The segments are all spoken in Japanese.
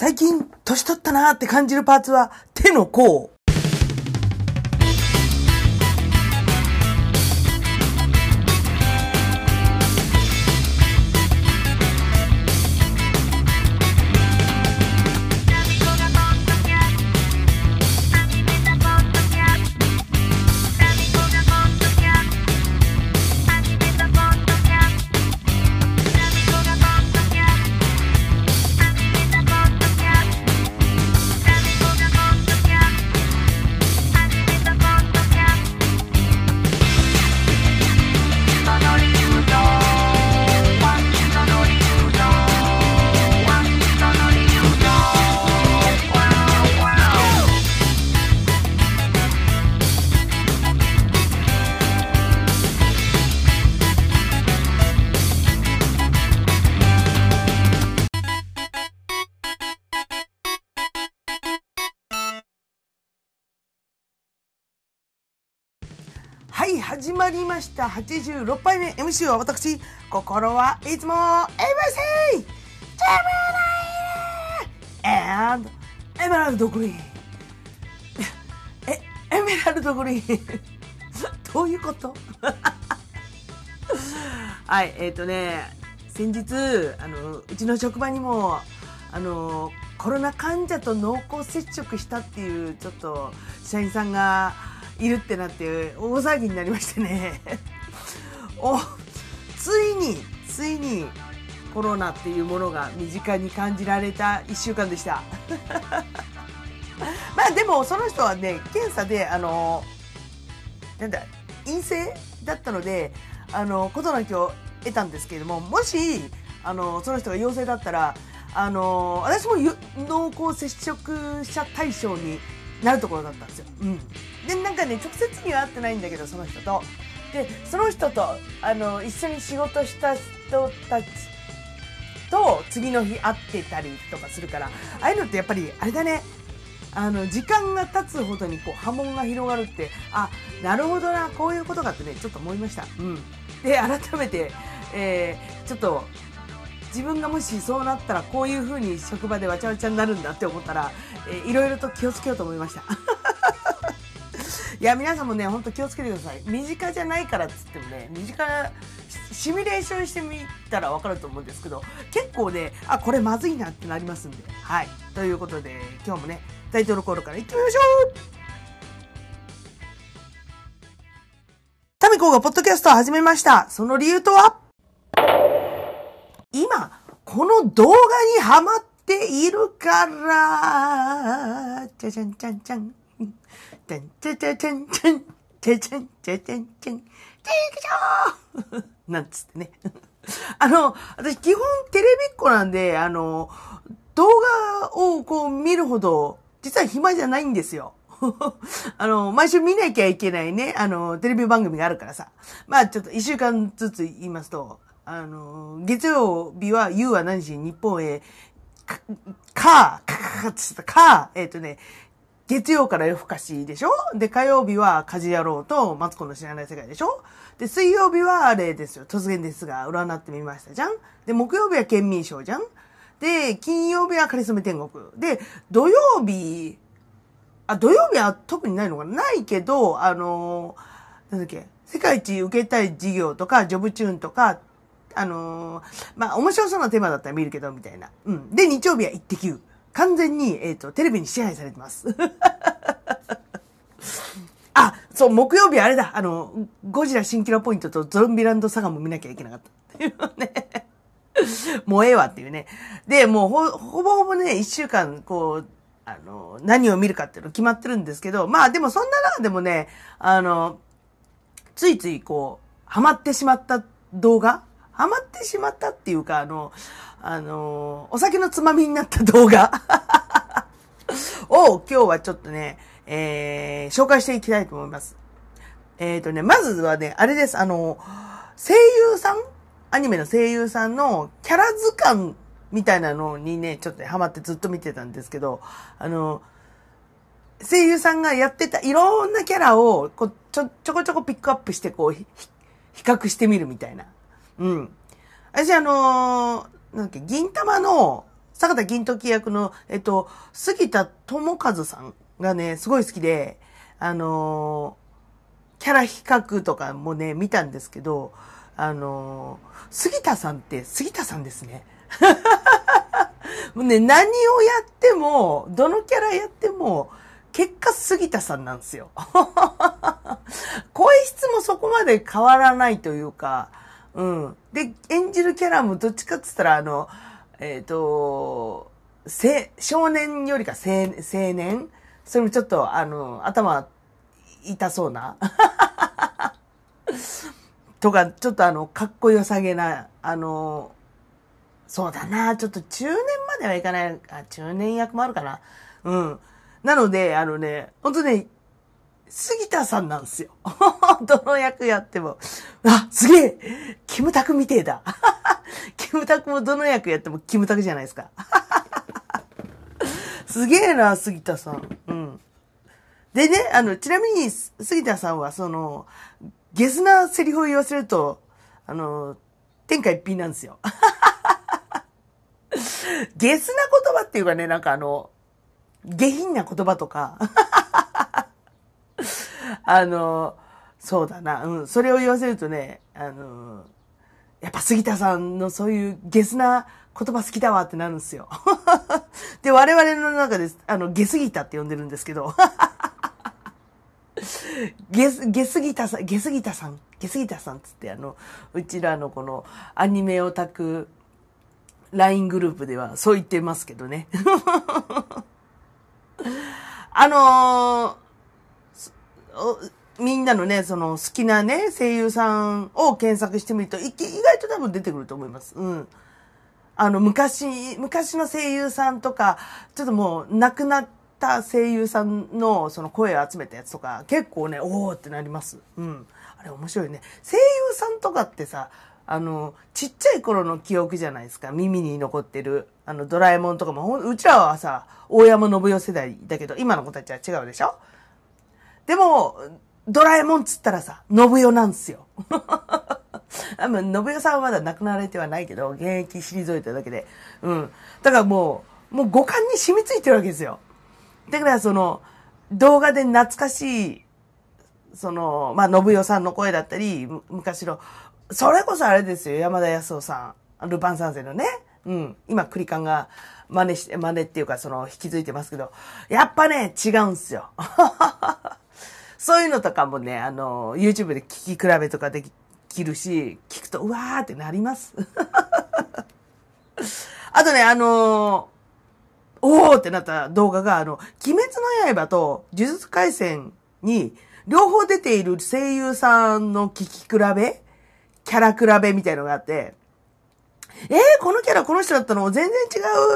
最近、年取ったなーって感じるパーツは、手の甲。始まりました。86杯目 MC は私、心はいつも ABC! ジェムライ and エメラルドグリーン。え、エメラルドグリーン。どういうこと？はい、えっ、ー、とね、先日、あの、うちの職場にも、あの、コロナ患者と濃厚接触したっていう、ちょっと、社員さんが、いるってなって大騒ぎになりましてね。おついについにコロナっていうものが身近に感じられた1週間でした。まあでもその人はね検査であのなんだ陰性だったのであの事なきを得たんですけれどももしあのその人が陽性だったらあの私も濃厚接触者対象になるところだったんですよ。うん、でなんかね直接には会ってないんだけどその人と。でその人とあの一緒に仕事した人たちと次の日会ってたりとかするからああいうのってやっぱりあれだねあの時間が経つほどにこう波紋が広がるってあなるほどなこういうことかってねちょっと思いました。うん、で改めて、えー、ちょっと自分がもしそうなったらこういう風に職場でわちゃわちゃになるんだって思ったら、えー、いろいろと気をつけようと思いました。いや、皆さんもね、ほんと気をつけてください。身近じゃないからっつってもね、身近な、シミュレーションしてみたらわかると思うんですけど、結構ね、あ、これまずいなってなりますんで。はい。ということで、今日もね、タイトルコールから行ってみましょうタミコがポッドキャストを始めました。その理由とは？今、この動画にハマっているから、じゃじゃんじゃんじゃん。じゃんじゃじゃじゃんじゃん。じゃじゃんじゃじゃんじゃん。じゃんじゃんなんつってね。あの、私基本テレビっ子なんで、あの、動画をこう見るほど、実は暇じゃないんですよ。あの、毎週見なきゃいけないね、あの、テレビ番組があるからさ。まあちょっと一週間ずつ言いますと、あの、月曜日は You は何時日本へ、か、か、か、つったか、えっ、ー、とね、月曜から夜更かしでしょで、火曜日は家事野郎とマツコの知らない世界でしょで、水曜日はあれですよ。突然ですが、占ってみましたじゃんで、木曜日は県民賞じゃんで、金曜日はカリスメ天国。で、土曜日、あ、土曜日は特にないのかなないけど、あのなんだっけ、世界一受けたい事業とか、ジョブチューンとか、あのー、まあ、面白そうなテーマだったら見るけど、みたいな。うん。で、日曜日はイッテ Q。完全に、えっ、ー、と、テレビに支配されてます。あ、そう、木曜日あれだ。あの、ゴジラ新キラポイントとゾンビランドサガも見なきゃいけなかった。っていうね。もうええわっていうね。で、もうほ、ほぼほぼね、一週間、こう、あの、何を見るかっていうの決まってるんですけど、まあでもそんな中でもね、あの、ついついこう、ハマってしまった動画ハマってしまったっていうか、あの、あの、お酒のつまみになった動画 を今日はちょっとね、えー、紹介していきたいと思います。えっ、ー、とね、まずはね、あれです、あの、声優さん？アニメの声優さんのキャラ図鑑みたいなのにね、ちょっと、ね、ハマってずっと見てたんですけど、あの、声優さんがやってたいろんなキャラを、こう、ちょ、ちょこちょこピックアップして、こう、比較してみるみたいな。うん。私あのー、なんだっけ、銀玉の坂田銀時役の、えっと、杉田智和さんがね、すごい好きで、あのー、キャラ比較とかもね、見たんですけど、あのー、杉田さんって杉田さんですね。もうね、何をやっても、どのキャラやっても、結果杉田さんなんですよ。声質もそこまで変わらないというか、うん。で、演じるキャラもどっちかって言ったら、あの、えっ、ー、と、少年よりか青青年？それもちょっと、あの、頭痛そうな。とか、ちょっとあの、かっこよさげな、あの、そうだな、ちょっと中年まではいかない、あ、中年役もあるかな。うん。なので、あのね、ほんとね、杉田さんなんですよ。どの役やっても。あ、すげえキムタクみてえだ。キムタクもどの役やってもキムタクじゃないですか。すげえな、杉田さん。うん。でね、あの、ちなみに、杉田さんは、その、ゲスなセリフを言わせると、あの、天下一品なんですよ。ゲスな言葉っていうかね、なんかあの、下品な言葉とか、あの、そうだな、うん、それを言わせるとね、あの、やっぱ杉田さんのそういうゲスな言葉好きだわってなるんですよ。で、我々の中で、あの、ゲスギタって呼んでるんですけど、ゲス、ゲスギタさん、ゲスギタさん、ゲスギタさんつって、あの、うちらのこのアニメオタク LINE グループではそう言ってますけどね。あのー、みんなのね、その好きなね、声優さんを検索してみると、意外と多分出てくると思います。うん。あの、昔、昔の声優さんとか、ちょっともう亡くなった声優さんのその声を集めたやつとか、結構ね、おーってなります。うん。あれ面白いね。声優さんとかってさ、あの、ちっちゃい頃の記憶じゃないですか。耳に残ってる。あの、ドラえもんとかも、うちらはさ、大山信代世代だけど、今の子たちは違うでしょ？でも、ドラえもんっつったらさ、信代なんですよ。あ信代さんはまだ亡くなられてはないけど、現役退いただけで。うん。だからもう、もう五感に染みついてるわけですよ。だからその、動画で懐かしい、その、まあ、信代さんの声だったり、昔のそれこそあれですよ、山田康夫さん。ルパン三世のね。うん。今、クリカンが真似して、真似っていうか、その、引き継いでますけど、やっぱね、違うんすよ。そういうのとかもね、あの、YouTube で聞き比べとかできるし、聞くと、うわーってなります。あとね、あのおーってなった動画が、あの、鬼滅の刃と呪術廻戦に、両方出ている声優さんの聞き比べキャラ比べみたいのがあって、えー、このキャラこの人だったの？全然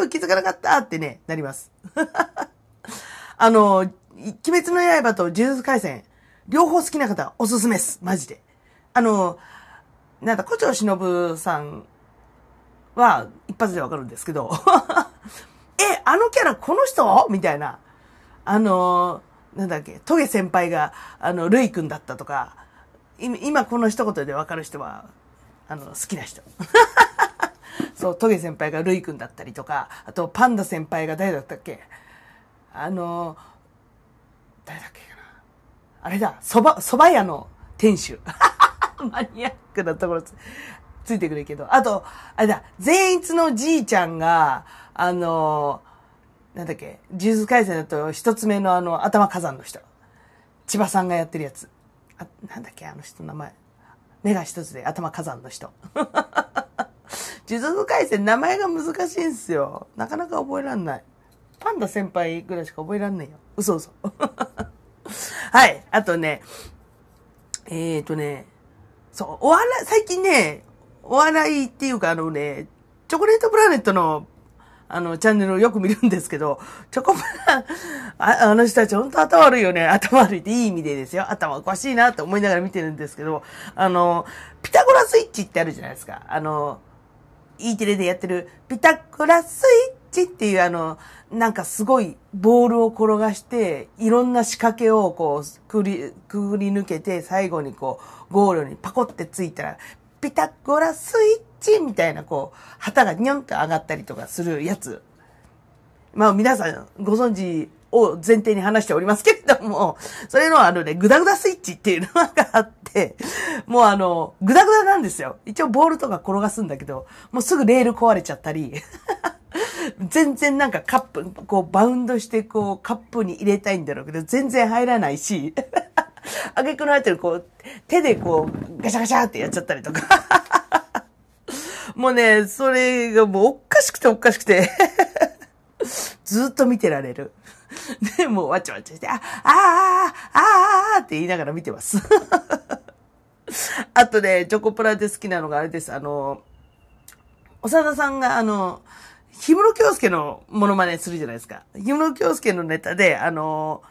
違う気づかなかったってね、なります。あの、鬼滅の刃と呪術廻戦、両方好きな方おすすめです。マジで。あの、なんだ、古町忍さんは一発でわかるんですけど、え、あのキャラこの人？みたいな。あの、なんだっけ、トゲ先輩が、あの、ルイ君だったとか、今この一言で分かる人は、あの、好きな人。そう、トゲ先輩がルイ君だったりとか、あとパンダ先輩が誰だったっけ？あの、誰だっけかな。あれだ、蕎麦、蕎麦屋の店主。マニアックなところつついてくるけど。あと、あれだ、善逸のじいちゃんが、あの、なんだっけ、呪術改戦だと一つ目のあの、頭火山の人。千葉さんがやってるやつ。あ、なんだっけ、あの人の名前。目が一つで頭火山の人。呪術改戦名前が難しいんですよ。なかなか覚えらんない。パンダ先輩ぐらいしか覚えらんないよ。嘘嘘。はい。あとね、えっ、ー、とね、そう、お笑い、最近ね、お笑いっていうかあのね、チョコレートプラネットのあの、チャンネルをよく見るんですけど、チョコプラ、ああの人たち本当頭悪いよね。頭悪いっていい意味でですよ。頭おかしいなって思いながら見てるんですけど、あの、ピタゴラスイッチってあるじゃないですか。あの、E テレでやってるピタゴラスイッチチっていうあの、なんかすごいボールを転がして、いろんな仕掛けをこう、くり、くぐり抜けて、最後にこう、ゴールにパコってついたら、ピタゴラスイッチみたいなこう、旗がニョンって上がったりとかするやつ。まあ皆さんご存知を前提に話しておりますけれども、それのあのね、グダグダスイッチっていうのがあって、もうあの、グダグダなんですよ。一応ボールとか転がすんだけど、もうすぐレール壊れちゃったり、全然なんかカップ、こうバウンドしてこうカップに入れたいんだろうけど、全然入らないし、あげくの入ってるこう、手でこう、ガシャガシャってやっちゃったりとか。もうね、それがもうおかしくておかしくて ずっと見てられる。で、もうわちゃわちゃして、あ、ああ、ああ、って言いながら見てますあとね、チョコプラで好きなのがあれです。あの、長田さんがあの、氷室京介のモノマネするじゃないですか。氷室京介のネタで、あの、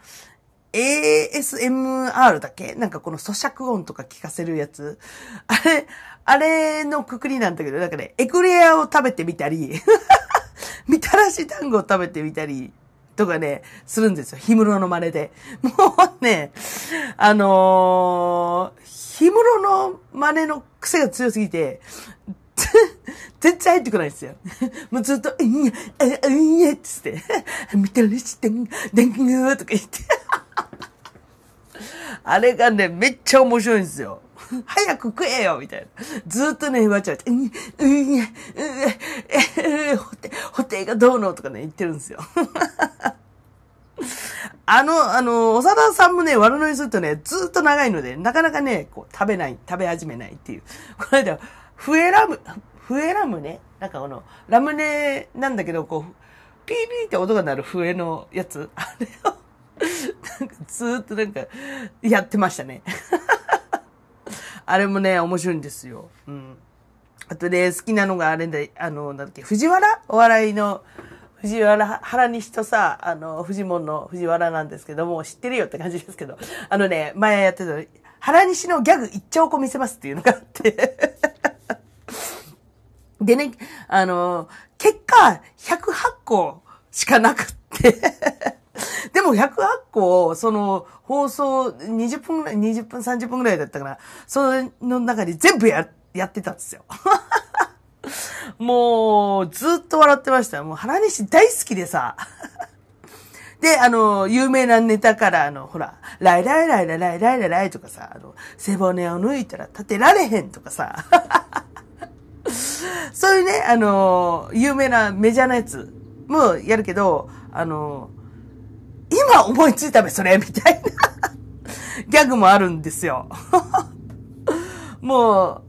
ASMR だけ？なんかこの咀嚼音とか聞かせるやつ。あれ、あれのくくりなんだけど、なんかね、エクレアを食べてみたり、みたらし団子を食べてみたり、とかね、するんですよ。氷室の真似で。もうね、あのー、氷室の真似の癖が強すぎて、全然入ってこないですよ。もうずっと、うんや、うんや、つって、みたらし団子、団子とか言って。あれがね、めっちゃ面白いんですよ。早く食えよみたいな。ずっとね、わちゃわちゃ、うん、うん、うん、え、え、ほて、ほてがどうのとかね、言ってるんですよ。あの、あの、長田さんもね、悪乗りするとね、ずっと長いので、なかなかね、こう、食べない、食べ始めないっていう。この間、フエラム、フエラムね、なんかこの、ラムネなんだけど、こう、ピーピーって音が鳴る笛のやつ、あれを、なんかずっとなんか、やってましたね。あれもね、面白いんですよ。うん。あとね、好きなのがあれで、あの、なんだっけ、藤原？お笑いの、藤原、原西とさ、あの、藤門の藤原なんですけども、知ってるよって感じですけど、あのね、前やってた、原西のギャグ一丁こ見せますっていうのがあってでね、あの、結果、108個しかなくって。でも108個、その、放送20分ぐらい、20分、30分ぐらいだったから、その中に全部や、やってたんですよ。もう、ずっと笑ってました。もう、原西大好きでさ。で、あの、有名なネタから、あの、ほら、ライライライライライライライとかさ、あの、背骨を抜いたら立てられへんとかさ。そういうね、あの、有名なメジャーなやつもやるけど、あの、今思いついたべ、それ、みたいな ギャグもあるんですよ。もう、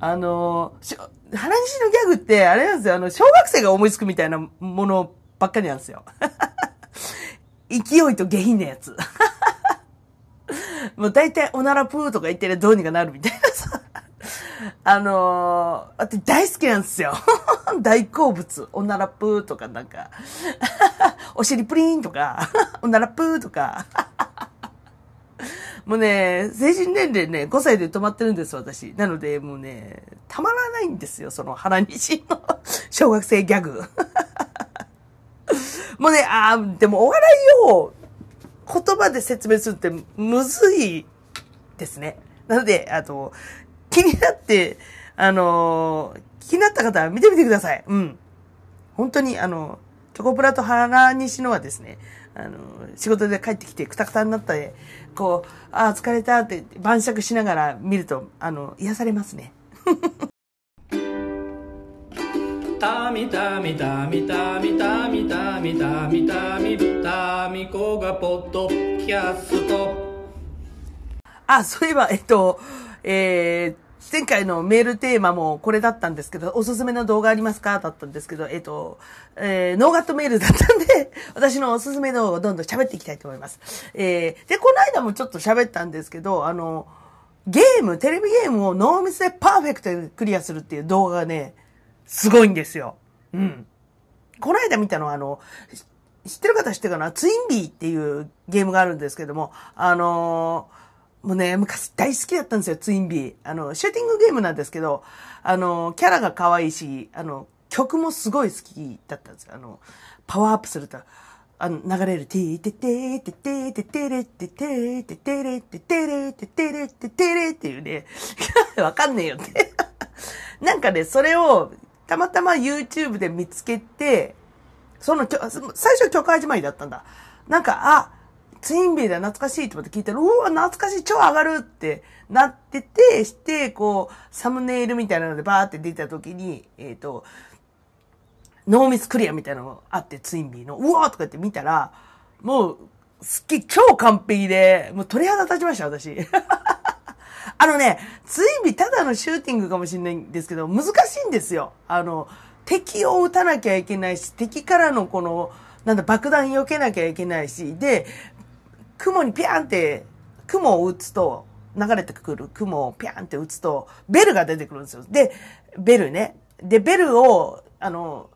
あの、原西のギャグって、あれなんですよ、あの、小学生が思いつくみたいなものばっかりなんですよ。勢いと下品なやつ。もう大体おならプーとか言ってるどうにかなるみたいな。あのー、私大好きなんですよ。大好物。おならプーとかなんか、お尻プリンとか、おならプーとか。もうね、成人年齢ね、5歳で止まってるんです、私。なので、もうね、たまらないんですよ、その原西の小学生ギャグ。もうね、ああ、でもお笑いを言葉で説明するってむずいですね。なので、あと、気になって、あの気になった方は見てみてください。うん。本当に、あの、チョコプラと原西のはですね、あの、仕事で帰ってきてくたくたになったで、こう、ああ、疲れたって晩酌しながら見ると、あの、癒されますね。たみたみたみたみたみたみたみたみたみこがポッドキャスト。あ、そういえば、えっと、えー、前回のメールテーマもこれだったんですけど、おすすめの動画ありますか？だったんですけど、えっ、と、えー、ノーガットメールだったんで、私のおすすめ動画をどんどん喋っていきたいと思います。えー、で、この間もちょっと喋ったんですけど、あの、ゲーム、テレビゲームをノーミスでパーフェクトでクリアするっていう動画がね、すごいんですよ。うん。この間見たのは、あの、知ってる方知ってるかな？ツインビーっていうゲームがあるんですけども、あのーもうね、昔大好きだったんですよ、ツインビー。あの、シューティングゲームなんですけど、あの、キャラが可愛いし、あの、曲もすごい好きだったんですよ。あの、パワーアップすると、あの、流れる、てーててーててーててれててーててれててれててれててれっていうね、わかんねえよって。なんかね、それを、たまたま YouTube で見つけて、その、最初曲始まりだったんだ。なんか、あ、ツインビーだ懐かしいと思って聞いたら、うわ、懐かしい、超上がるってなってて、して、こう、サムネイルみたいなのでバーって出た時に、えっ、ー、と、ノーミスクリアみたいなのがあって、ツインビーの、うわーとかって見たら、もう、すっげえ超完璧で、もう鳥肌立ちました、私。あのね、ツインビーただのシューティングかもしれないんですけど、難しいんですよ。あの、敵を撃たなきゃいけないし、敵からのこの、なんだ、爆弾避けなきゃいけないし、で、雲にピャンって、雲を撃つと、流れてくる雲をピャンって撃つと、ベルが出てくるんですよ。で、ベルね。で、ベルを、あの、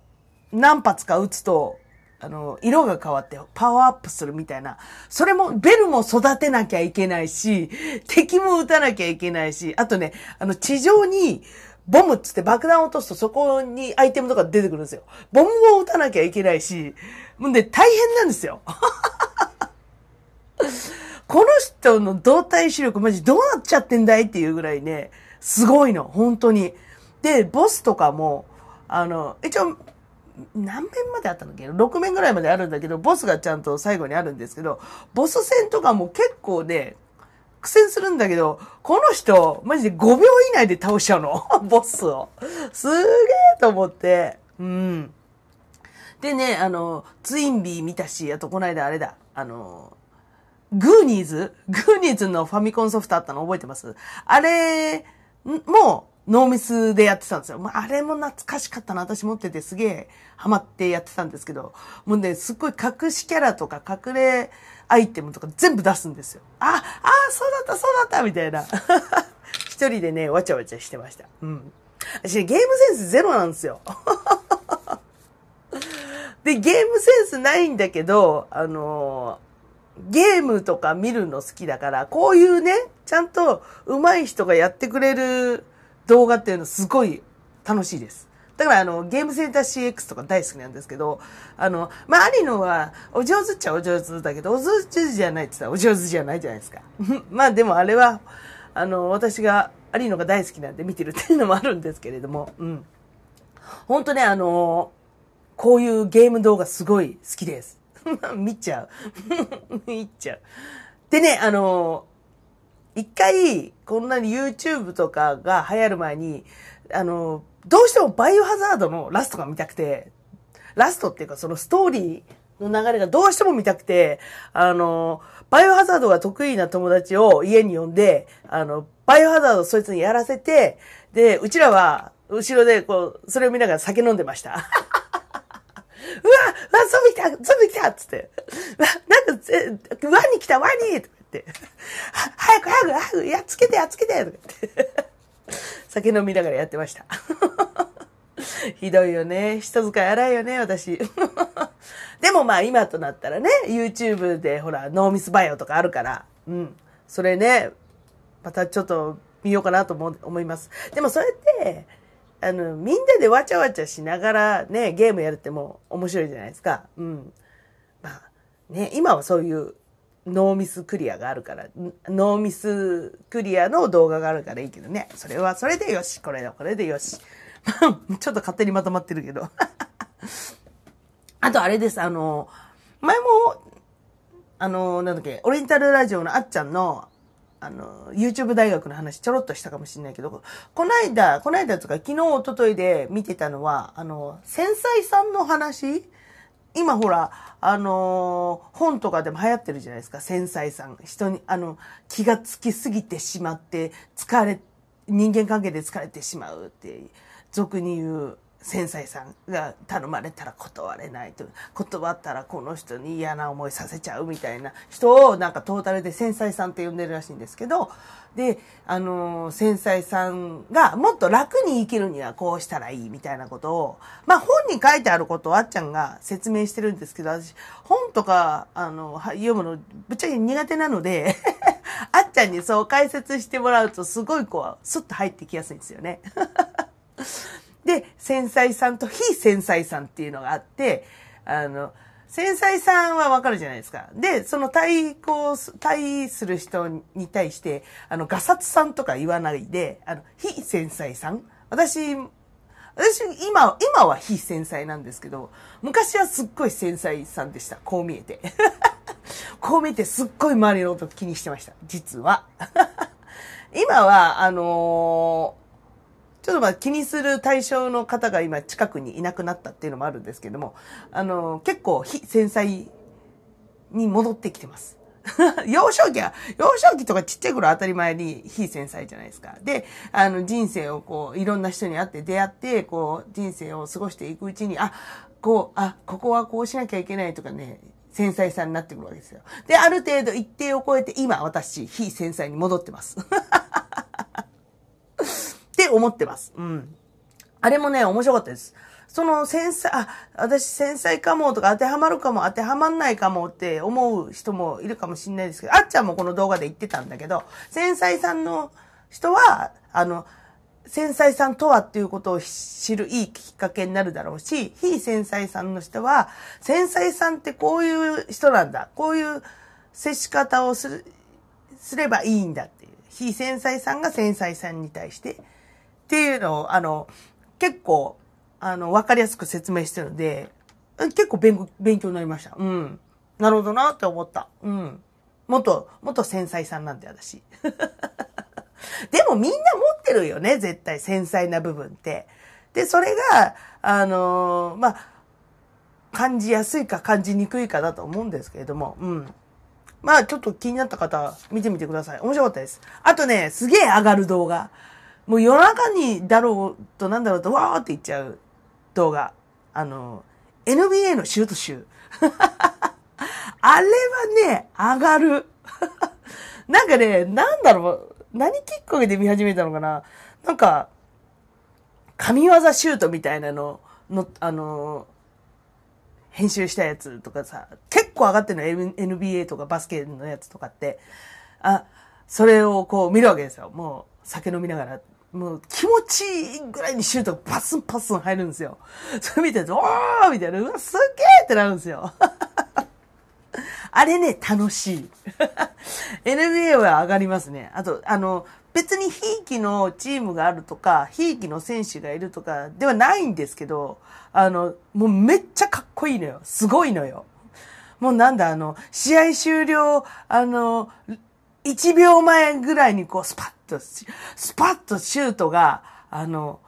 何発か撃つと、あの、色が変わってパワーアップするみたいな。それも、ベルも育てなきゃいけないし、敵も撃たなきゃいけないし、あとね、あの、地上に、ボムっつって爆弾を落とすとそこにアイテムとか出てくるんですよ。ボムを撃たなきゃいけないし、もうね、大変なんですよ。この人の動体視力マジどうなっちゃってんだいっていうぐらいね、すごいの、本当に。で、ボスとかも、あの、一応、何面まであったんだっけ ?6 面ぐらいまであるんだけど、ボスがちゃんと最後にあるんですけど、ボス戦とかも結構ね、苦戦するんだけど、この人、マジで5秒以内で倒しちゃうの。ボスを。すげえと思って。うん。でね、あの、ツインビー見たし、あとこの間あれだ、あの、グーニーズ？グーニーズのファミコンソフトあったの覚えてます？あれ、もノーミスでやってたんですよ。まあ、あれも懐かしかったな。私持っててすげえハマってやってたんですけど、もうね、すっごい隠しキャラとか隠れアイテムとか全部出すんですよ。あ、あ、そうだった、そうだったみたいな。一人でね、わちゃわちゃしてました。うん。私、ゲームセンスゼロなんですよ。で、ゲームセンスないんだけど、あのー、ゲームとか見るの好きだから、こういうね、ちゃんと上手い人がやってくれる動画っていうのすごい楽しいです。だからあの、ゲームセンター CX とか大好きなんですけど、あの、まあ、有野は、お上手っちゃお上手だけど、お上手じゃないって言ったらお上手じゃないじゃないですか。まあでもあれは、あの、私が有野が大好きなんで見てるっていうのもあるんですけれども、うん。本当ね、あの、こういうゲーム動画すごい好きです。見ちゃう。見ちゃう。でね、あの、一回、こんなに YouTube とかが流行る前に、あの、どうしてもバイオハザードのラストが見たくて、ラストっていうかそのストーリーの流れがどうしても見たくて、あの、バイオハザードが得意な友達を家に呼んで、あの、バイオハザードそいつにやらせて、で、うちらは、後ろでこう、それを見ながら酒飲んでました。うわわ、ゾンビ来たゾンビ来たっつって。わ、なんか、えワニ来たワニとか言って。早く早く早くやっつけてやっつけてとか言って。酒飲みながらやってました。ひどいよね。人使い荒いよね、私。でもまあ今となったらね、YouTube でほら、ノーミスバイオとかあるから、うん。それね、またちょっと見ようかなと思います。でもそれって、あの、みんなでわちゃわちゃしながらね、ゲームやるってもう面白いじゃないですか。うん。まあ、ね、今はそういうノーミスクリアがあるから、ノーミスクリアの動画があるからいいけどね。それはそれでよし。これだ、これでよし。ちょっと勝手にまとまってるけど。あとあれです、あの、前も、あの、なんだっけ、オリエンタルラジオのあっちゃんの、あの、YouTube 大学の話ちょろっとしたかもしれないけど、この間、この間とか昨日、一昨日で見てたのは、あの、繊細さんの話？今ほら、あのー、本とかでも流行ってるじゃないですか、繊細さん。人に、あの、気がつきすぎてしまって、疲れ、人間関係で疲れてしまうって、俗に言う繊細さんが頼まれたら断れないと。断ったらこの人に嫌な思いさせちゃうみたいな人をなんかトータルで繊細さんって呼んでるらしいんですけど、で、あの、繊細さんがもっと楽に生きるにはこうしたらいいみたいなことを、まあ本に書いてあることをあっちゃんが説明してるんですけど、私、本とか、あの、読むのぶっちゃけ苦手なので あっちゃんにそう解説してもらうとすごいこう、スッと入ってきやすいんですよね。で、繊細さんと非繊細さんっていうのがあって、あの、繊細さんはわかるじゃないですか。で、その対抗、対する人に対して、あの、ガサツさんとか言わないで、あの、非繊細さん。私、私、今、今は非繊細なんですけど、昔はすっごい繊細さんでした。こう見えて。こう見えてすっごい周りのこと気にしてました。実は。今は、あのー、ちょっとまあ気にする対象の方が今近くにいなくなったっていうのもあるんですけども、あの、結構非繊細に戻ってきてます。幼少期は、幼少期とかちっちゃい頃当たり前に非繊細じゃないですか。で、あの人生をこう、いろんな人に会って出会って、こう、人生を過ごしていくうちに、あ、こう、あ、ここはこうしなきゃいけないとかね、繊細さになってくるわけですよ。で、ある程度一定を超えて、今私、非繊細に戻ってます。って思ってます。うん。あれもね、面白かったです。その繊細、あ、私繊細かもとか当てはまるかも当てはまんないかもって思う人もいるかもしれないですけど、あっちゃんもこの動画で言ってたんだけど、繊細さんの人は、あの、繊細さんとはっていうことを知るいいきっかけになるだろうし、非繊細さんの人は、繊細さんってこういう人なんだ。こういう接し方をする、すればいいんだっていう。非繊細さんが繊細さんに対して、っていうのを、あの、結構、あの、わかりやすく説明してるので、結構勉強になりました。うん。なるほどなって思った。うん。もっと、もっと繊細さんなんで、私。でもみんな持ってるよね、絶対、繊細な部分って。で、それが、あのー、まあ、感じやすいか感じにくいかだと思うんですけれども、うん。まあ、ちょっと気になった方、見てみてください。面白かったです。あとね、すげえ上がる動画。もう夜中にだろうとなんだろうと、わーって言っちゃう動画。あの、NBA のシュート集。あれはね、上がる。なんかね、なんだろう、何きっかけで見始めたのかななんか、神業シュートみたいなのの、あの、編集したやつとかさ、結構上がってるの NBA とかバスケのやつとかって、あ、それをこう見るわけですよ。もう酒飲みながらもう気持ちいいぐらいにシュートがパスンパスン入るんですよ。それ見てると、おーみたいな、うわ、すげーってなるんですよ。あれね、楽しい。NBA は上がりますね。あと、あの、別にひいきのチームがあるとか、ひいきの選手がいるとかではないんですけど、あの、もうめっちゃかっこいいのよ。すごいのよ。もうなんだ、あの、試合終了、あの、1秒前ぐらいにこう、スパッと、スパッとシュートが、あの、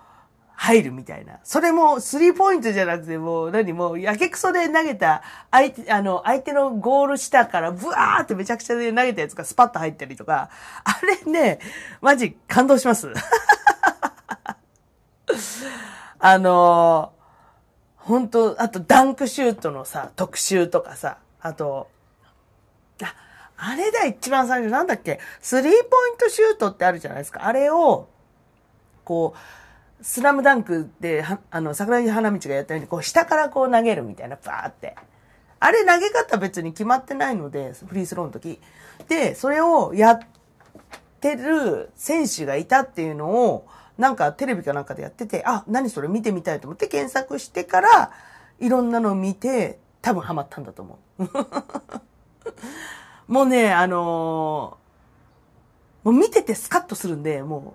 入るみたいな。それも、スリーポイントじゃなくて、もう、何も、やけくそで投げた、相手、あの、相手のゴール下から、ブワーってめちゃくちゃで投げたやつがスパッと入ったりとか、あれね、マジ感動します。あの本当あとダンクシュートのさ、特集とかさ、あと、あ、あれだ、一番最初、なんだっけ、スリーポイントシュートってあるじゃないですか。あれを、こう、スラムダンクで、あの、桜木花道がやったように、こう、下からこう投げるみたいな、バーって。あれ投げ方別に決まってないので、フリースローの時。で、それをやってる選手がいたっていうのを、なんかテレビかなんかでやってて、あ、何それ見てみたいと思って検索してから、いろんなのを見て、多分ハマったんだと思う。もうね、あのー、もう見ててスカッとするんで、も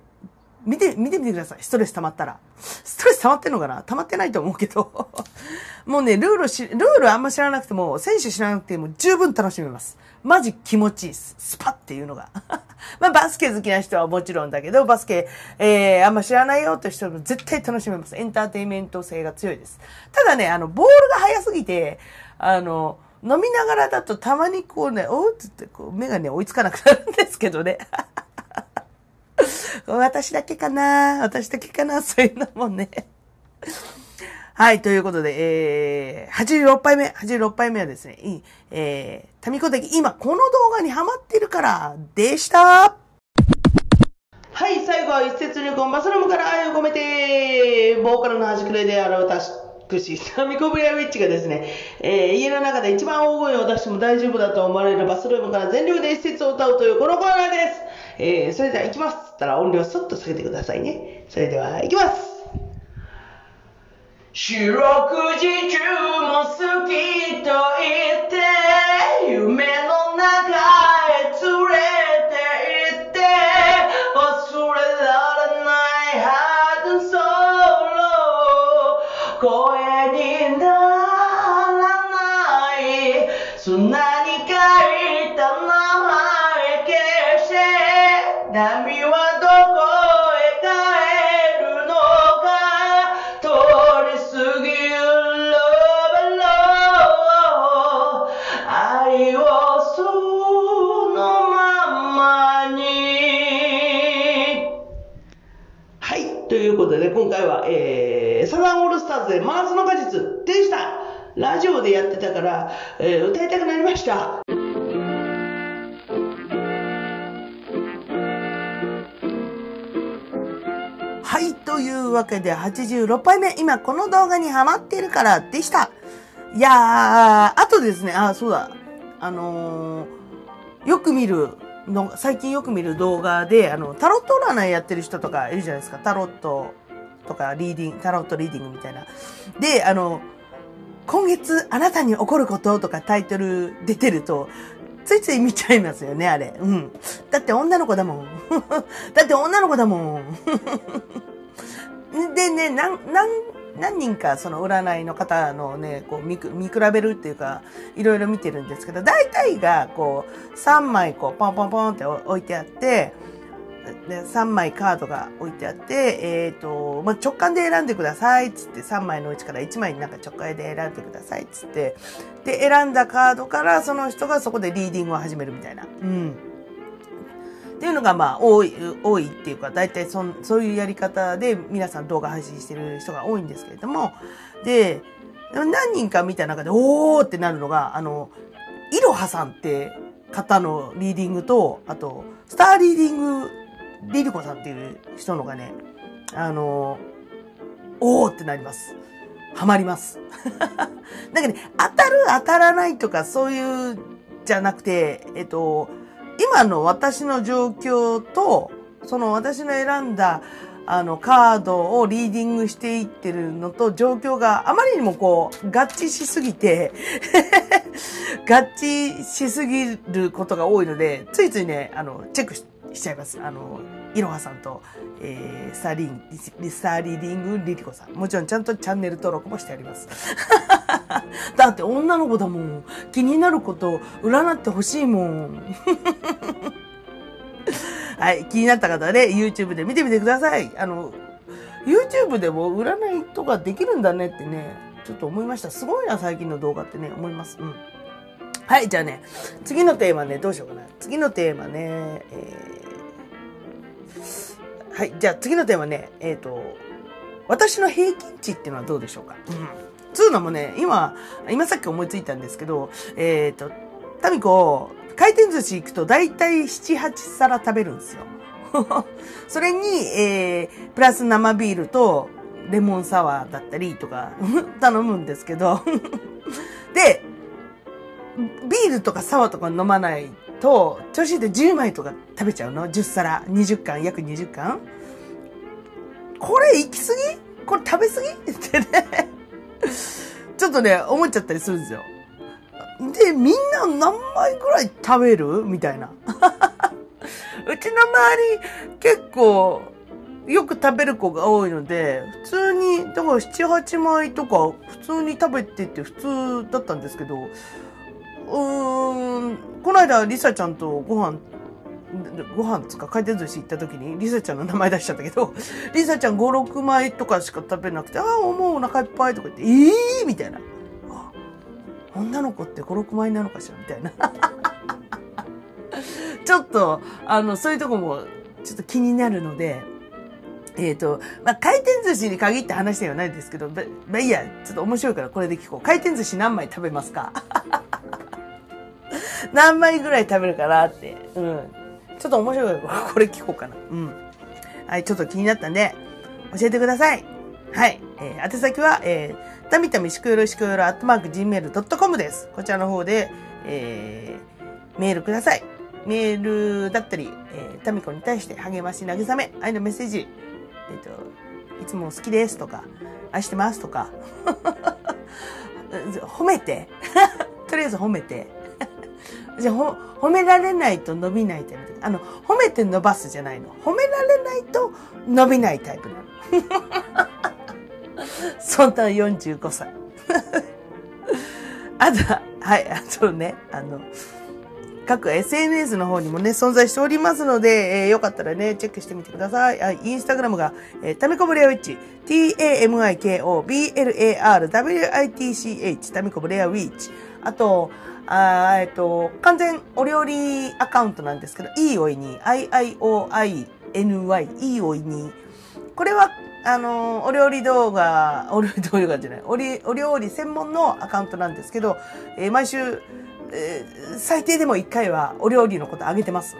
う、見て、見てみてください。ストレス溜まったら。ストレス溜まってんのかな？溜まってないと思うけど。もうね、ルールし、ルールあんま知らなくても、選手知らなくても十分楽しめます。マジ気持ちいいです。スパっていうのが。まあ、バスケ好きな人はもちろんだけど、バスケ、えー、あんま知らないよって人も絶対楽しめます。エンターテインメント性が強いです。ただね、あの、ボールが速すぎて、あの、飲みながらだとたまにこうね、おうっつってこう目がね追いつかなくなるんですけどね。私だけかな私だけかなそういうのもね。はい、ということで、えー、86杯目、86杯目はですね、いい、えー、タミコ的、今この動画にハマってるからでしたはい、最後は一節入魂マスルムから愛を込めて、ボーカルの端くれである私、くし、サミコブレアウィッチがですね、えー、家の中で一番大声を出しても大丈夫だと思われるバスルームから全力で一節を歌うというこのコーナーです。えー、それでは行きます。つったら音量そっと下げてくださいね。それでは行きます。四六時中も好きと言って夢の中に書いた名前消して波はどこへ帰るのか通り過ぎるロベロ愛をそのままにはい。ということで、今回は、えー、サザンオールスターズで真夏の果実でした。ラジオでやってたから、えー歌いたくなりました。はい。というわけで、86杯目。今、この動画にハマっているからでした。いやー、あとですね、あ、そうだ。あのー、よく見るの、最近よく見る動画で、あの、タロット占いやってる人とかいるじゃないですか。タロットとか、リーディング、タロットリーディングみたいな。で、あの、今月あなたに起こることとかタイトル出てると、ついつい見ちゃいますよね、あれ。うん。だって女の子だもん。だって女の子だもん。でね、なん、なん、何人かその占いの方のね、こう見く見比べるっていうか、いろいろ見てるんですけど、大体がこう、3枚こう、ポンポンポンって置いてあって、で、3枚カードが置いてあって、えっ、と、まあ、直感で選んでくださいっつって、3枚のうちから1枚なんか直感で選んでくださいっつって、で、選んだカードからその人がそこでリーディングを始めるみたいな。うん。っていうのがまあ多い、多いっていうか、大体そそういうやり方で皆さん動画配信してる人が多いんですけれども、で、何人か見た中で、おーってなるのが、あの、いろはさんって方のリーディングと、あと、スターリーディング、リリコさんっていう人のがね、あの、おーってなります。ハマります。なんかね、当たる当たらないとかそういうじゃなくて、えっと、今の私の状況と、その私の選んだあのカードをリーディングしていってるのと状況があまりにもこう合致しすぎて、合致しすぎることが多いので、ついついね、あの、チェックしちゃいます。あの、いろはさんと、えー、スターリン、リスターリーディングリリコさん。もちろんちゃんとチャンネル登録もしてあります。だって女の子だもん。気になること占ってほしいもん。はい。気になった方はね、YouTube で見てみてください。あの、YouTube でも占いとかできるんだねってね、ちょっと思いました。すごいな、最近の動画ってね、思います。うん。はい、じゃあね、次のテーマね、どうしようかな。次のテーマね、えー、はい、じゃあ次のテーマね、えっ、と、私の平均値っていうのはどうでしょうか？うん。つうのもね、今、今さっき思いついたんですけど、えっ、と、タミコ、回転寿司行くと大体7、8皿食べるんですよ。それに、えー、プラス生ビールとレモンサワーだったりとか 頼むんですけど で、ビールとかサワーとか飲まないと、調子で10枚とか食べちゃうの ?10 皿、20貫、約20貫これ行き過ぎ？これ食べ過ぎ？ってねちょっとね、思っちゃったりするんですよ。で、みんな何枚ぐらい食べる？みたいな。うちの周り結構よく食べる子が多いので、普通に、だから7、8枚とか普通に食べてて普通だったんですけど、うん、この間リサちゃんとご飯、ご飯つか回転寿司行った時にリサちゃんの名前出しちゃったけど、リサちゃん5、6枚とかしか食べなくて、ああ、もうお腹いっぱいとか言って、ええー、みたいな。女の子って5、6枚なのかしらみたいな。ちょっと、あの、そういうとこも、ちょっと気になるので、えっ、と、まあ、回転寿司に限って話ではないですけど、ままあ、いいや、ちょっと面白いからこれで聞こう。回転寿司何枚食べますか？何枚ぐらい食べるかなって。うん。ちょっと面白い これ聞こうかな。うん。はい、ちょっと気になったんで、教えてください。はい。えー、宛先は、えー、たみたみしくよろしくよろ、アットマーク、gmail.com です。こちらの方で、えー、メールください。メールだったり、えー、タミコに対して励まし、慰め、愛のメッセージ、えっ、と、いつも好きですとか、愛してますとか、褒めて、とりあえず褒めて、じゃ、ほ、褒められないと伸びないタイプ。あの、褒めて伸ばすじゃないの。褒められないと伸びないタイプなの。そんな45歳。あとは、はい、あとね、あの、各 SNS の方にもね、存在しておりますので、えー、よかったらね、チェックしてみてください。あインスタグラムが、えー、タミコブレアウィッチ、t-a-m-i-k-o-b-l-a-r-w-i-t-c-h、タミコブレアウィッチ。あと、あえっと、完全お料理アカウントなんですけど、いいおいに、i-i-o-i-n-y、いいおいに。これは、あの、お料理動画、お料理動画じゃない、おりお料理専門のアカウントなんですけど、えー、毎週、えー、最低でも1回はお料理のことあげてます。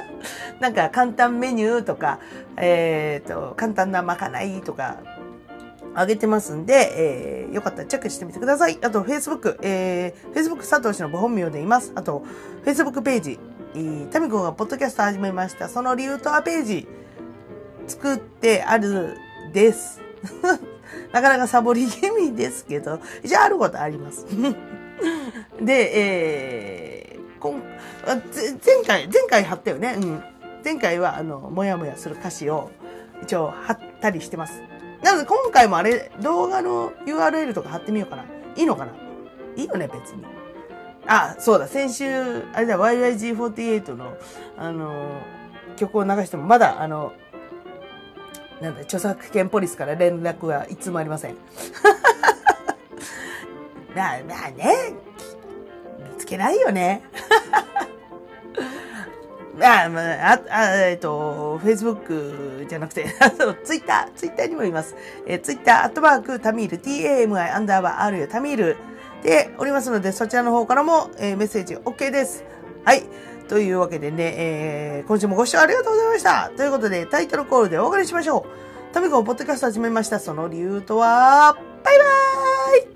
なんか簡単メニューとか、えっ、ー、と、簡単なまかないとか、あげてますんで、えー、よかったらチェックしてみてください。あと、Facebook、えー、Facebook 佐藤氏のご本名でいます。あと、Facebook ページ、えー、タミコがポッドキャスト始めました。その理由とはページ、作ってあるです。なかなかサボり気味ですけど、じゃああることあります。で、えー、こん前回、前回貼ったよね。うん。前回は、あの、もやもやする歌詞を一応貼ったりしてます。なので今回もあれ、動画の URL とか貼ってみようかな。いいのかな？いいよね、別に。あ、そうだ、先週、あれだ、YYG48 の、あの、曲を流しても、まだ、あの、なんだ、著作権ポリスから連絡はいつもありません。まあ、まあね、見つけないよね。あ、まあ、あ、えっと、Facebook じゃなくて、あの、Twitter、Twitter にもいます。えー、Twitter、アットマーク、タミール、tami、アンダーバー、r タミールでおりますので、そちらの方からも、えー、メッセージ OK です。はい。というわけでね、えー、今週もご視聴ありがとうございました。ということで、タイトルコールでお別れしましょう。タミコをポッドキャスト始めました。その理由とは、バイバーイ